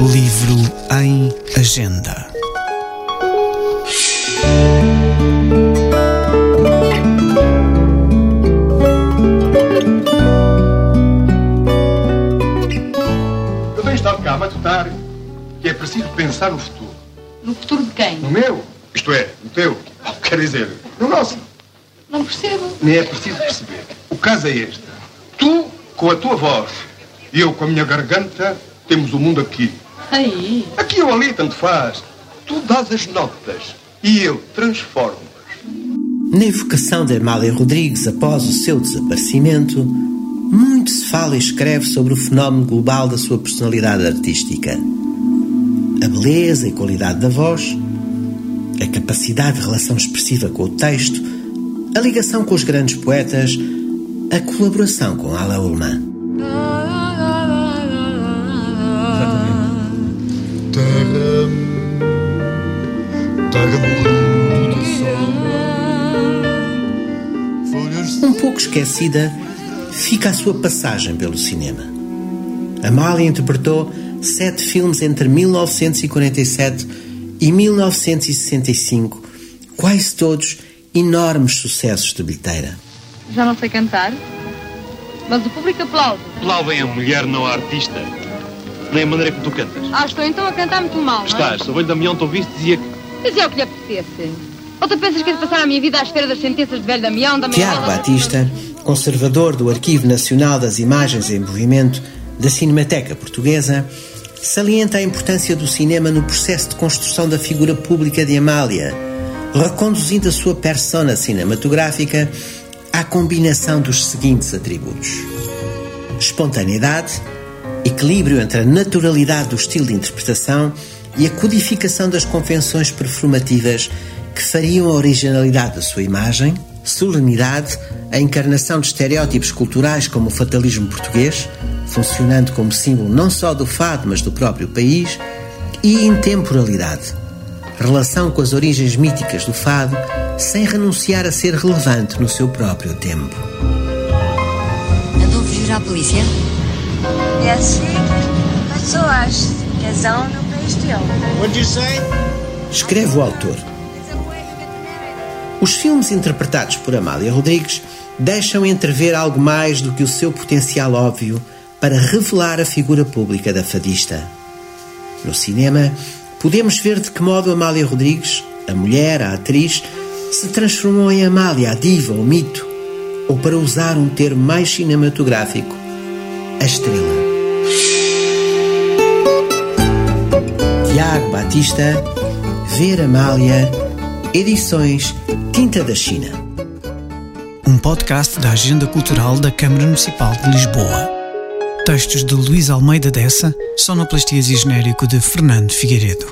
Livro em Agenda. Eu tenho estado cá a matutar que é preciso pensar no futuro. No futuro de quem? No meu, isto é, no teu. Quer dizer, no nosso. Não percebo. Nem é preciso perceber. O caso é este. Tu, com a tua voz, e eu com a minha garganta, temos o mundo aqui. Aí. Aqui ou ali, tanto faz. Tu dás as notas e eu transformo. Na evocação de Amália Rodrigues após o seu desaparecimento, muito se fala e escreve sobre o fenómeno global da sua personalidade artística. A beleza e qualidade da voz, a capacidade de relação expressiva com o texto, a ligação com os grandes poetas, a colaboração com Alain Ullmann. Um pouco esquecida, fica a sua passagem pelo cinema. Amália interpretou sete filmes entre 1947 e 1965, quase todos enormes sucessos de bilheteira. Já não sei cantar? Mas o público aplaude. Aplaudem a mulher, não a artista. Nem a maneira que tu cantas. Ah, estou então a cantar muito mal, não é? Estás, o velho Damião te ouviste dizia que Mas é o que lhe apetecesse. Ou tu pensas que é de passar a minha vida à espera das sentenças de velho Damião, da Tiago Batista, conservador do Arquivo Nacional das Imagens em Movimento da Cinemateca Portuguesa, salienta a importância do cinema no processo de construção da figura pública de Amália, reconduzindo a sua persona cinematográfica à combinação dos seguintes atributos: espontaneidade, equilíbrio entre a naturalidade do estilo de interpretação e a codificação das convenções performativas que fariam a originalidade da sua imagem, solenidade, a encarnação de estereótipos culturais como o fatalismo português, funcionando como símbolo não só do fado, mas do próprio país, e intemporalidade, relação com as origens míticas do fado, sem renunciar a ser relevante no seu próprio tempo. Andou fugir polícia? É assim pessoas dele. Escreve o autor. Os filmes interpretados por Amália Rodrigues deixam entrever algo mais do que o seu potencial óbvio para revelar a figura pública da fadista. No cinema, podemos ver de que modo Amália Rodrigues, a mulher, a atriz, se transformou em Amália, a diva, o mito, ou para usar um termo mais cinematográfico, a estrela. Tiago Batista, Ver Amália, Edições Tinta da China. Um podcast da Agenda Cultural da Câmara Municipal de Lisboa. Textos de Luís Almeida Dessa, sonoplastias e genérico de Fernando Figueiredo.